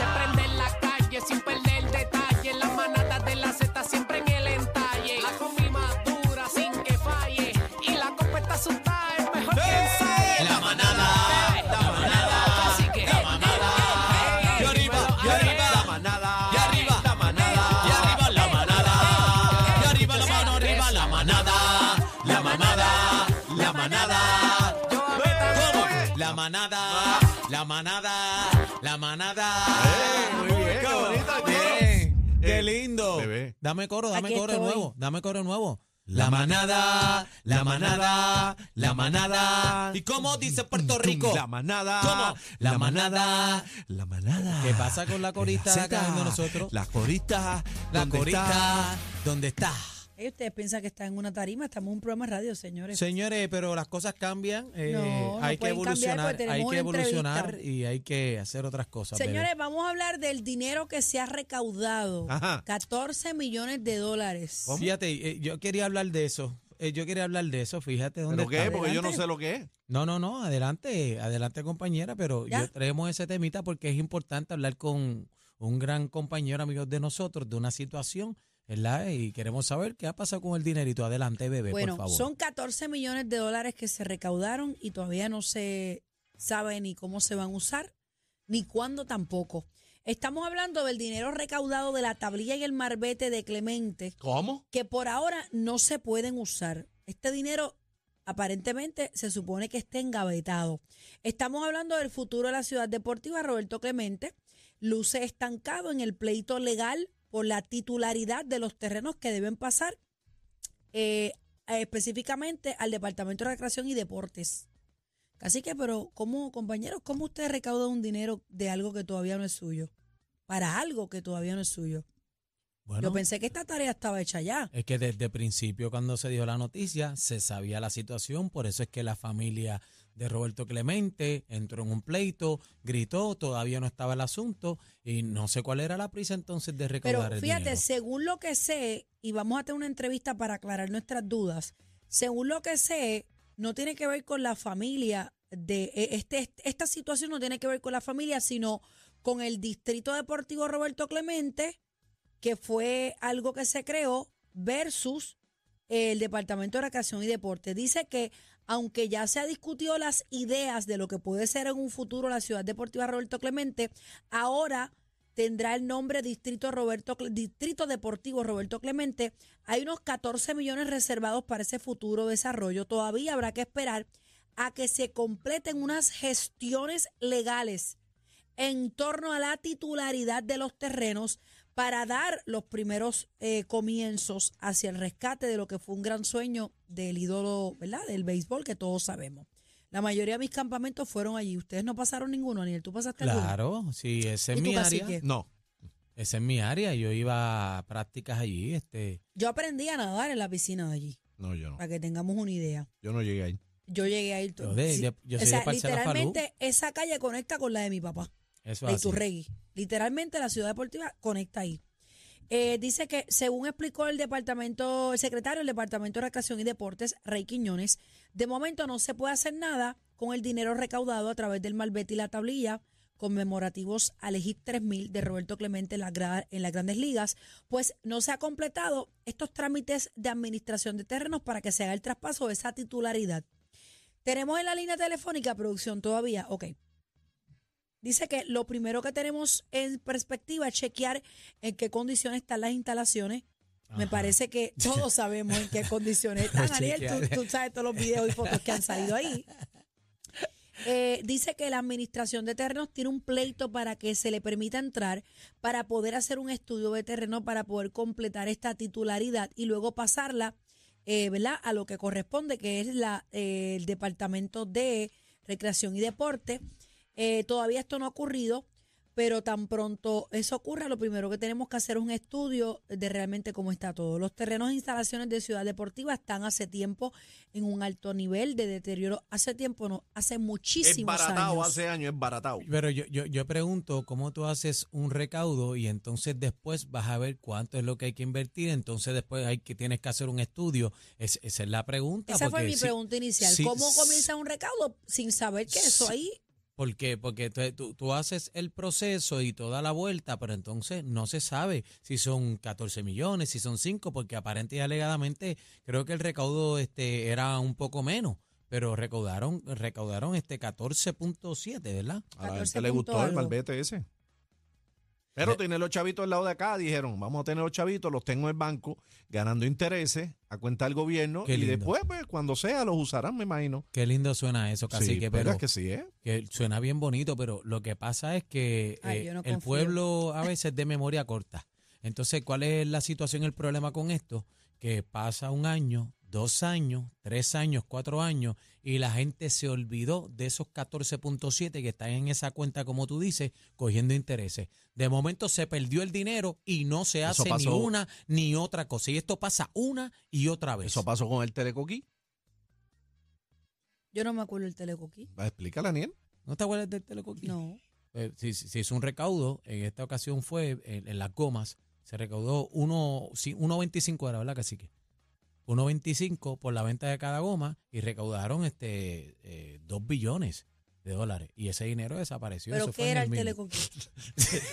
Se prende en la calle sin perder detalle. La manada de la Z siempre en el entalle. La combi madura sin que falle. Y la copa está asustada, es mejor que ensaye. La manada, la manada, Así que, la manada. Y arriba, y arriba, la manada. Y arriba, la manada. Y arriba, la manada. Y arriba, la mano arriba, la manada. La manada, la manada. La manada, la manada, la manada. Eh, muy bien, qué bonito. Bien, Qué Eh, lindo. bebé. Dame coro, dame Aquí coro estoy. nuevo, dame coro nuevo. La manada, la manada, la manada. ¿Y cómo dice Puerto Rico? La manada. ¿Cómo? La manada. La manada. ¿Qué pasa con la corista La acá de nosotros? La corista. La ¿dónde corista, está? ¿dónde está? Ey, ustedes piensan que están en una tarima, estamos en un programa de radio, señores. Señores, pero las cosas cambian. eh, No, no hay que pueden cambiar evolucionar, hay que evolucionar entrevista. y hay que hacer otras cosas. bebé. Señores, vamos a hablar del dinero que se ha recaudado. Ajá. 14 millones de dólares. Fíjate, eh, yo quería hablar de eso. eh, yo quería hablar de eso, fíjate dónde ¿Pero qué? está. Porque yo no sé lo que es. No, no, no, adelante, adelante compañera, pero ¿Ya? yo traemos ese temita porque es importante hablar con un gran compañero, amigo de nosotros, de una situación, ¿verdad? Y queremos saber qué ha pasado con el dinerito. Adelante, bebé, Bueno, por favor. son 14 millones de dólares que se recaudaron y todavía no se sabe ni cómo se van a usar, ni cuándo tampoco. Estamos hablando del dinero recaudado de la tablilla y el marbete de Clemente, ¿Cómo? que por ahora no se pueden usar. Este dinero aparentemente se supone que esté engavetado. Estamos hablando del futuro de la ciudad deportiva, Roberto Clemente. Luce estancado en el pleito legal por la titularidad de los terrenos que deben pasar eh, específicamente al Departamento de Recreación y Deportes. Así que, pero, ¿cómo, compañeros, cómo usted recauda un dinero de algo que todavía no es suyo? Para algo que todavía no es suyo. Bueno, Yo pensé que esta tarea estaba hecha ya. Es que desde el principio, cuando se dio la noticia, se sabía la situación, por eso es que la familia de Roberto Clemente entró en un pleito, gritó, todavía no estaba el asunto y no sé cuál era la prisa entonces de recaudar Pero el fíjate, dinero. según lo que sé, y vamos a tener una entrevista para aclarar nuestras dudas, según lo que sé, no tiene que ver con la familia de e- este, esta situación no tiene que ver con la familia, sino con el Distrito Deportivo Roberto Clemente, que fue algo que se creó versus el Departamento de Recreación y Deporte. Dice que aunque ya se ha discutido las ideas de lo que puede ser en un futuro la ciudad deportiva Roberto Clemente, ahora tendrá el nombre Distrito Roberto Distrito Deportivo Roberto Clemente. Hay unos 14 millones reservados para ese futuro desarrollo. Todavía habrá que esperar a que se completen unas gestiones legales en torno a la titularidad de los terrenos para dar los primeros eh, comienzos hacia el rescate de lo que fue un gran sueño del ídolo, ¿verdad? Del béisbol que todos sabemos. La mayoría de mis campamentos fueron allí. Ustedes no pasaron ninguno, Aniel. ¿Tú pasaste alguno? Claro, sí, esa es ¿Y tú, mi área. cacique? No. Esa es mi área. Yo iba a prácticas allí. Este, Yo aprendí a nadar en la piscina de allí, No, yo no. para que tengamos una idea. Yo no llegué ahí. Yo llegué a ir Yo de- yo soy o sea, de literalmente esa calle conecta con la de mi papá. Eso. Literalmente la ciudad deportiva conecta ahí. Eh, dice que, según explicó el departamento, el secretario del Departamento de Recreación y Deportes, Rey Quiñones, de momento no se puede hacer nada con el dinero recaudado a través del malvete y la tablilla conmemorativos al Egip 3000 de Roberto Clemente en, la en las grandes ligas, pues no se ha completado estos trámites de administración de terrenos para que se haga el traspaso de esa titularidad. Tenemos en la línea telefónica producción todavía, ok. Dice que lo primero que tenemos en perspectiva es chequear en qué condiciones están las instalaciones. Me parece que todos sabemos en qué condiciones están. Ariel, tú sabes todos los videos y fotos que han salido ahí. Eh, dice que la administración de terrenos tiene un pleito para que se le permita entrar para poder hacer un estudio de terreno para poder completar esta titularidad y luego pasarla eh, ¿verdad? a lo que corresponde, que es la, eh, el Departamento de Recreación y Deporte. Eh, todavía esto no ha ocurrido, pero tan pronto eso ocurra, lo primero que tenemos que hacer es un estudio de realmente cómo está todo. Los terrenos e instalaciones de Ciudad Deportiva están hace tiempo en un alto nivel de deterioro. Hace tiempo, no, hace Es muchísimos baratado años. hace años, es baratado. Pero yo, yo, yo pregunto cómo tú haces un recaudo y entonces después vas a ver cuánto es lo que hay que invertir, entonces después hay que tienes que hacer un estudio. Es, esa es la pregunta. Esa fue mi si- pregunta inicial. si- ¿Cómo comienza un recaudo sin saber que eso ahí? ¿Por qué? Porque tú, tú- tú haces el proceso y toda la vuelta, pero entonces no se sabe si son 14 millones, si son 5, porque aparente y alegadamente creo que el recaudo este era un poco menos, pero recaudaron recaudaron este 14.7, ¿verdad? A la 14 gente le gustó punto el malvete ese. Pero Eh. tiene los chavitos al lado de acá, dijeron, vamos a tener los chavitos, los tengo en el banco, ganando intereses a cuenta del gobierno, Qué y lindo. después, pues, cuando sea, los usarán, me imagino. Qué lindo suena eso, sí, cacique, ¿verdad pero que sí, ¿eh? que suena bien bonito, pero lo que pasa es que Ay, eh, no el pueblo a veces es de memoria corta. Entonces, ¿cuál es la situación, el problema con esto? Que pasa un año, dos años, tres años, cuatro años, y la gente se olvidó de esos 14.7 que están en esa cuenta, como tú dices, cogiendo intereses. De momento se perdió el dinero y no se hace pasó- ni una ni otra cosa. Y esto pasa una y otra vez. Eso pasó con el Telecoquí. Yo no me acuerdo el telecoquí. Va, Explícale, Aniel. ¿No te acuerdas del telecoquí? No. Eh, se, se hizo un recaudo, en esta ocasión fue en, en las gomas, se recaudó uno, sí, 1.25 era, ¿verdad, cacique? 1.25 por la venta de cada goma y recaudaron este eh, 2 billones de dólares. Y ese dinero desapareció. ¿Pero eso qué era el el mil- telecoquí?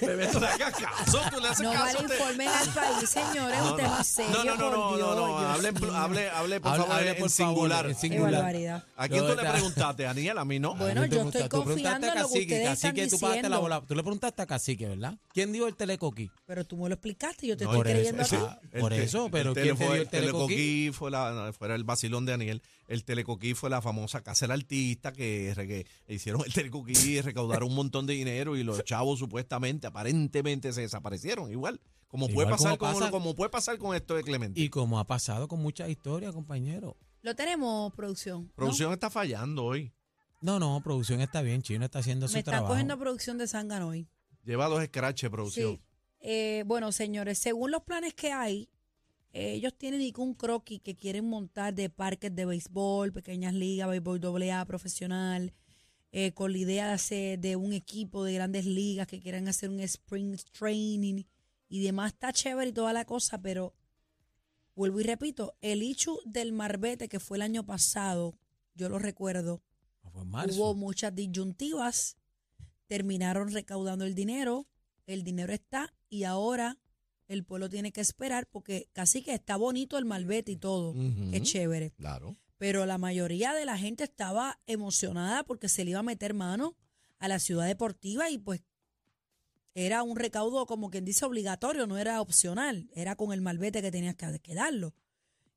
Bebé, tú le hagas caso, tú le haces No caso. vale a este- informen al país, señores, es un tema serio, no, no, no, por no, Dios, no, no, Dios hable, mío. hable, hable, por Hable- favor, hable, en por favor, singular. en Qué singular. barbaridad. ¿A quién No, tú le preguntaste, Aniel? A mí no. Bueno, yo preguntaste- estoy tú preguntaste confiando a en lo que Cacique, ustedes Cacique, están tú pagaste la diciendo. bola. Tú le preguntaste a Cacique, ¿verdad? ¿Quién dio el telecoquí? Pero tú me lo explicaste, yo te No, estoy por eso, creyendo a ti. sí. Por eso, pero tele ¿quién te dio el telecoquí? fue la, fuera el vacilón de Aniel. El telecoquí fue la famosa casa del artista que, hicieron el telecoquí y recaudaron un montón de dinero y los chavos supuestamente, aparentemente se desaparecieron. Igual, como puede pasar como con, pasa- como puede pasar con esto de Clemente. Y como ha pasado con muchas historias, compañero. Lo tenemos, producción. ¿no? Producción está fallando hoy. No, no, producción está bien, Chino está haciendo su Me están trabajo. cogiendo producción de Zángano hoy. Lleva dos scratches, producción. Sí. Eh, bueno, señores, según los planes que hay, ellos tienen un croquis que quieren montar de parques de béisbol, pequeñas ligas, béisbol doble A profesional, eh, con la idea de hacer de un equipo de grandes ligas que quieran hacer un spring training y demás. Está chévere y toda la cosa, pero vuelvo y repito, el hecho del Marbete que fue el año pasado, yo lo recuerdo. Hubo muchas disyuntivas, terminaron recaudando el dinero, el dinero está y ahora el pueblo tiene que esperar porque casi que está bonito el malvete y todo, Ujú. es chévere, Claro. pero la mayoría de la gente estaba emocionada porque se le iba a meter mano a la ciudad deportiva y pues era un recaudo como quien dice obligatorio, no era opcional, era con el malvete que tenías que, que darlo.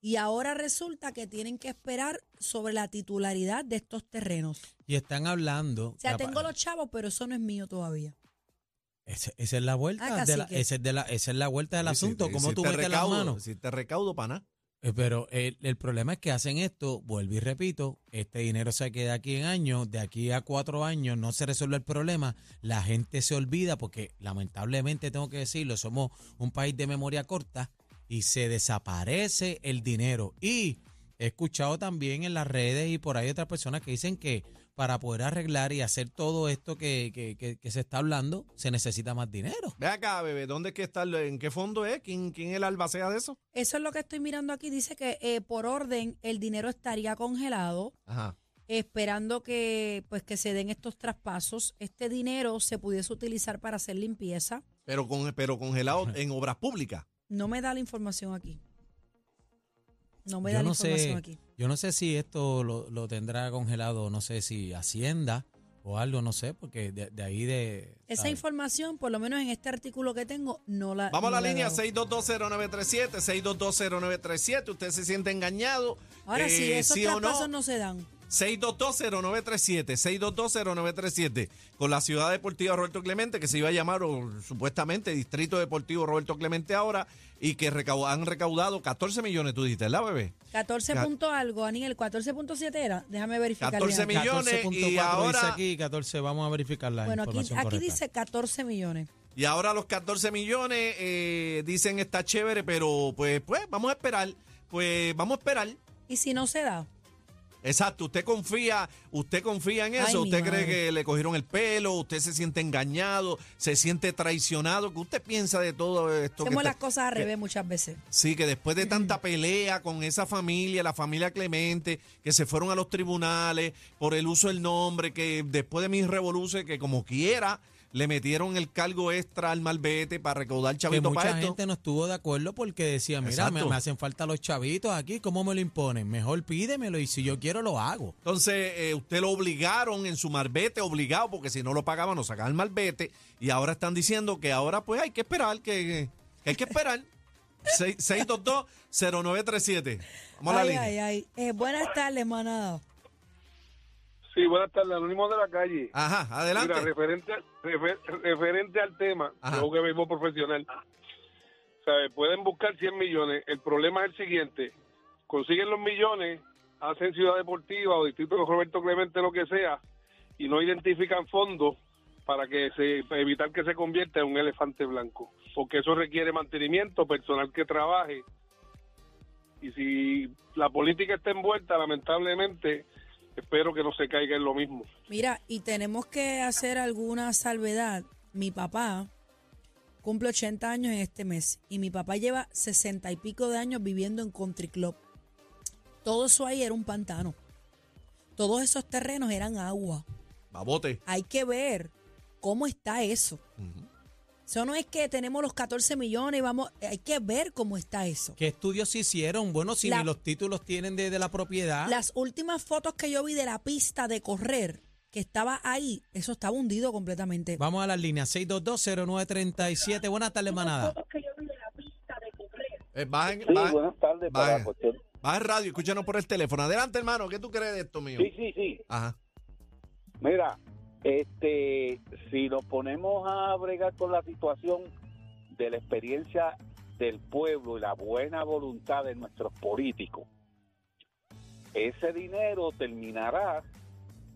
Y ahora resulta que tienen que esperar sobre la titularidad de estos terrenos. Y están hablando. O sea, tengo los chavos, pero eso no es mío todavía. Ese- esa es la vuelta. Ah, de la, cacique. esa, es de la, esa es la vuelta del asunto. ¿Cómo tú metes las recaudo, manos? Si te recaudo, pana. Eh, Pero el, el problema es que hacen esto, vuelvo y repito, este dinero se queda aquí en años, de aquí a cuatro años no se resuelve el problema, la gente se olvida porque lamentablemente tengo que decirlo, somos un país de memoria corta y se desaparece el dinero. Y he escuchado también en las redes y por ahí otras personas que dicen que para poder arreglar y hacer todo esto que, que- que- que se está hablando, se necesita más dinero. Ve acá, bebé, ¿dónde es que está? ¿En qué fondo es? ¿Quién, quién es el albacea de eso? Eso es lo que estoy mirando aquí. Dice que eh, por orden el dinero estaría congelado, Ajá. esperando que pues que se den estos traspasos. Este dinero se pudiese utilizar para hacer limpieza. Pero, con, pero congelado en obras públicas. No me da la información aquí. No me Yo da la no información sé, aquí. yo no sé si esto lo, lo tendrá congelado, no sé si Hacienda o algo, no sé, porque de, de ahí de... Esa ¿sabes? información, por lo menos en este artículo que tengo, no la. Vamos no a la línea dado. 6220937, 6220937. Usted se siente engañado. Ahora sí, eh, esos sí o traspasos no. no se dan. 6220937, 6220937, con la ciudad deportiva Roberto Clemente, que se iba a llamar o, supuestamente Distrito Deportivo Roberto Clemente ahora, y que recau- han recaudado 14 millones, tú dijiste, ¿verdad, bebé? 14 14 punto algo, Aniel, 14.7 era. Déjame verificar. 14 bien. millones. 14.4 y ahora- dice aquí, 14, vamos a verificar la Bueno, aquí, aquí correcta. dice 14 millones. Y ahora los 14 millones eh, dicen está chévere, pero pues, pues vamos a esperar. Pues vamos a esperar. Y si no se da, Exacto, usted confía, usted confía en eso, Ay, usted cree madre. que le cogieron el pelo, usted se siente engañado, se siente traicionado, ¿qué usted piensa de todo esto? que Hacemos está- las cosas al que- revés muchas veces. Sí, que después de tanta pelea con esa familia, la familia Clemente, que se fueron a los tribunales por el uso del nombre, que después de mis revoluciones, que como quiera, le metieron el cargo extra al malvete para recaudar Que chavito para mucha esto. gente no estuvo de acuerdo porque decía, mira, me, hacen falta los chavitos aquí, ¿cómo me lo imponen? Mejor pídemelo y si yo quiero lo hago. Entonces, eh, usted lo obligaron en su marbete, obligado, porque si no lo pagaban, nos sacaban el marbete. Y ahora están diciendo que ahora, pues, hay que esperar, que, que hay que esperar. Seis- 622-0937. Vamos a la Ay, línea. ay, ay. Eh, buenas tardes, manada. Sí, buenas tardes, Anónimo de la calle. Ajá, adelante. Mira, referente, refer- referente al tema, yo que vivo profesional, ¿sabe? pueden buscar 100 millones. El problema es el siguiente: consiguen los millones, hacen Ciudad Deportiva o Distrito de Roberto Clemente, lo que sea, y no identifican fondos para que se para evitar que se convierta en un elefante blanco, porque eso requiere mantenimiento, personal que trabaje. Y si la política está envuelta, lamentablemente, espero que no se caiga en lo mismo. Mira, y tenemos que hacer alguna salvedad. Mi papá cumple 80 años en este mes y mi papá lleva 60 y pico de años viviendo en Country Club. Todo eso ahí era un pantano. Todos esos terrenos eran agua. Babote. Hay que ver cómo está eso. Eso no es que tenemos los 14 millones y vamos, hay que ver cómo está eso. ¿Qué estudios se hicieron? Bueno, si La- ni los títulos tienen de, de la propiedad. Las últimas fotos que yo vi de la pista de correr que estaba ahí, eso estaba hundido completamente. Vamos a las líneas 6220937. Buenas tardes, manada. Eh, bajen, Sí, bajen- buenas tardes. Para vaya. la cuestión. bajen radio, escúchanos por el teléfono. Adelante, hermano, ¿qué tú crees de esto mío? Sí, sí, sí. Ajá. Mira, este, si nos ponemos a bregar con la situación de la experiencia del pueblo y la buena voluntad de nuestros políticos, ese dinero terminará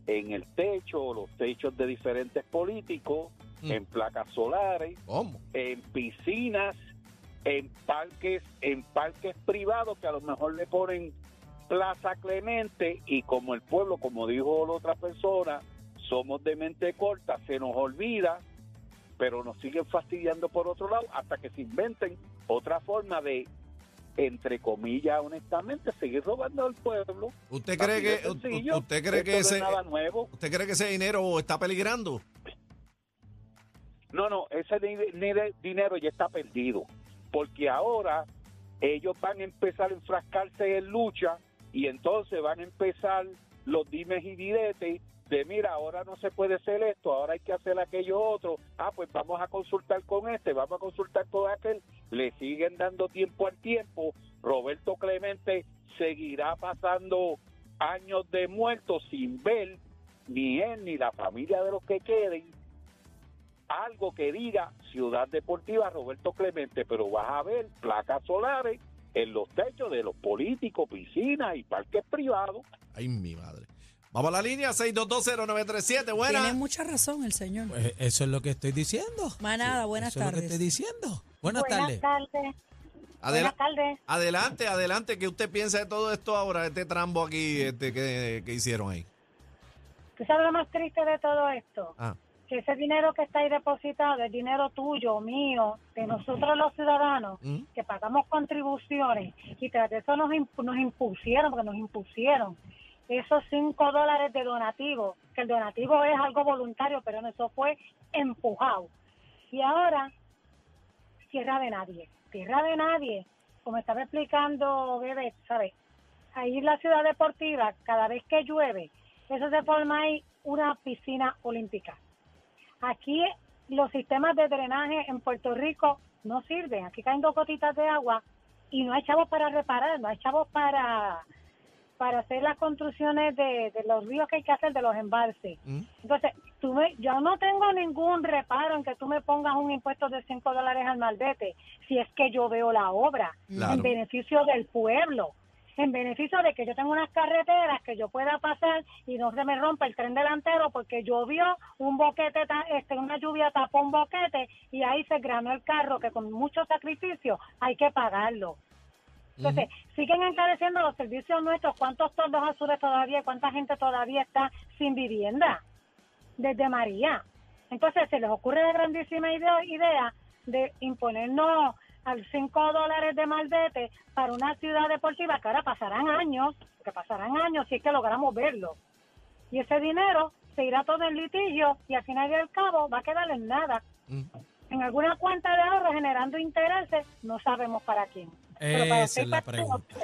en el techo los techos de diferentes políticos, Mm. en placas solares, ¿Cómo? en piscinas, en parques, en parques privados que a lo mejor le ponen Plaza Clemente y como el pueblo, como dijo la otra persona, somos de mente corta, se nos olvida, pero nos siguen fastidiando por otro lado hasta que se inventen otra forma de, entre comillas, honestamente, seguir robando al pueblo. ¿Usted cree que sencillo. usted cree que ese nada nuevo. usted cree que ese dinero está peligrando? No, no, ese di- di- dinero ya está perdido, porque ahora ellos van a empezar a enfrascarse en lucha y entonces van a empezar los dimes y diretes de mira, ahora no se puede hacer esto, ahora hay que hacer aquello otro, ah, pues vamos a consultar con este, vamos a consultar con aquel, le siguen dando tiempo al tiempo, Roberto Clemente seguirá pasando años de muertos sin ver ni él ni la familia de los que queden. Algo que diga Ciudad Deportiva Roberto Clemente, pero vas a ver placas solares en los techos de los políticos, piscinas y parques privados. Ay, mi madre. Vamos a la línea 6220937. Buena. Tiene mucha razón el señor. Pues eso es lo que estoy diciendo. Manada, buenas eso es lo que tardes. estoy diciendo. Buenas, tardes. tardes. Adela- Buenas tardes. Adelante, adelante. ¿Qué usted piensa de todo esto ahora, este trambo aquí este, que, que hicieron ahí? ¿Tú sabes lo más triste de todo esto? Ah, Que ese dinero que está ahí depositado es dinero tuyo, mío, de nosotros los ciudadanos, ¿Mm? que pagamos contribuciones y tras eso nos, nos impusieron, porque nos impusieron esos cinco dólares de donativo, que el donativo es algo voluntario, pero eso fue empujado. Y ahora, tierra de nadie, tierra de nadie, como estaba explicando Bebé, ¿sabes? Ahí en la ciudad deportiva, cada vez que llueve, eso se forma ahí una piscina olímpica. Aquí los sistemas de drenaje en Puerto Rico no sirven. Aquí caen dos gotitas de agua y no hay chavos para reparar, no hay chavos para para hacer las construcciones de, de los ríos que hay que hacer, de los embalses. ¿Mm? Entonces, tú me- yo no tengo ningún reparo en que tú me pongas un impuesto de 5 dólares al maldete, si es que yo veo la obra Claro. en beneficio del pueblo, en beneficio de que yo tenga unas carreteras que yo pueda pasar y no se me rompa el tren delantero porque llovió un boquete, este, una lluvia tapó un boquete y ahí se granó el carro que con mucho sacrificio hay que pagarlo. Entonces, siguen encareciendo los servicios nuestros. ¿Cuántos tordos azules todavía, cuánta gente todavía está sin vivienda? Desde María. Entonces, se les ocurre la grandísima idea, idea de imponernos al 5 dólares de malvete para una ciudad deportiva que ahora pasarán años, que pasarán años si es que logramos verlo. Y ese dinero se irá todo en litigio y al final y al cabo va a quedar en nada. En alguna cuenta de ahorro generando intereses, no sabemos para quién. Pero para Esa es la pregunta.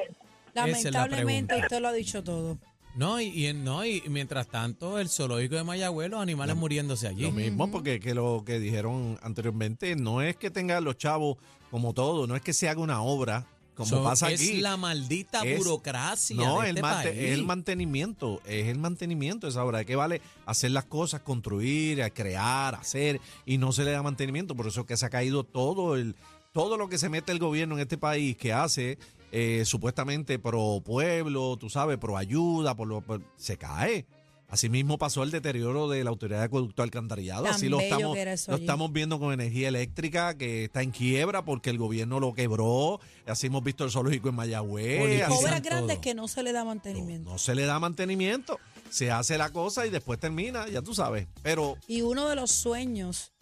la Lamentablemente pregunta. usted lo ha dicho todo. No, y, y- no, y mientras tanto, el zoológico de Mayagüez, los animales muriéndose allí. Lo mismo, porque que lo que dijeron anteriormente no es que tengan los chavos como todo, no es que se haga una obra como So, pasa es aquí. la maldita Es- burocracia No, de el, este mante- país. es el mantenimiento, es el mantenimiento esa obra. ¿De qué vale hacer las cosas, construir, crear, hacer y no se le da mantenimiento? Por eso es que se ha caído todo el todo lo que se mete el gobierno en este país que hace eh, supuestamente pro pueblo, tú sabes, pro ayuda, por lo, por- se cae. Asimismo pasó el deterioro de la autoridad de acueducto alcantarillado. Tan Así lo estamos, lo viendo con energía eléctrica que está en quiebra porque el gobierno lo quebró. Así hemos visto el zoológico en Mayagüez. Obras todo. grandes que no se le da no, mantenimiento. no se le da mantenimiento, se hace la cosa y después termina, ya tú sabes. Pero Y uno de los sueños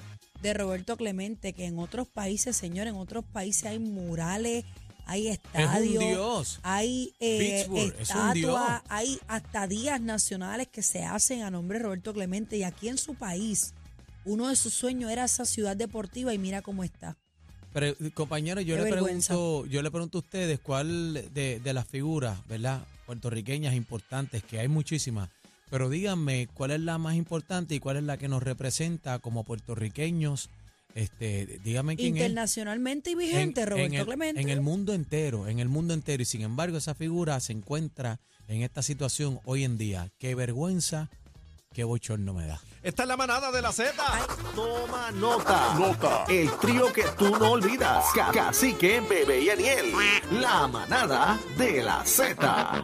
de Roberto Clemente, que en otros países, señor, en otros países hay murales, hay estadios, dios. hay eh, estatuas, hay hasta días nacionales que se hacen a nombre de Roberto Clemente. Y aquí en su país, uno de sus sueños era esa ciudad deportiva y mira cómo está. Pero, eh, compañero, yo Qué le vergüenza. pregunto, yo le pregunto a ustedes cuál de, de las figuras, ¿verdad? Puertorriqueñas importantes, que hay muchísimas, pero díganme cuál es la más importante y cuál es la que nos representa como puertorriqueños. Este, dígame quién es. Internacionalmente y vigente, En- Roberto en el, Clemente. En el mundo entero, en el mundo entero. Y sin embargo, esa figura se encuentra en esta situación hoy en día. Qué vergüenza, qué bochorno me da. esta es la manada de la Z. Toma nota. Nota. El trío que tú no olvidas. Ca- Cacique, Bebé y Aniel. La manada de la Z.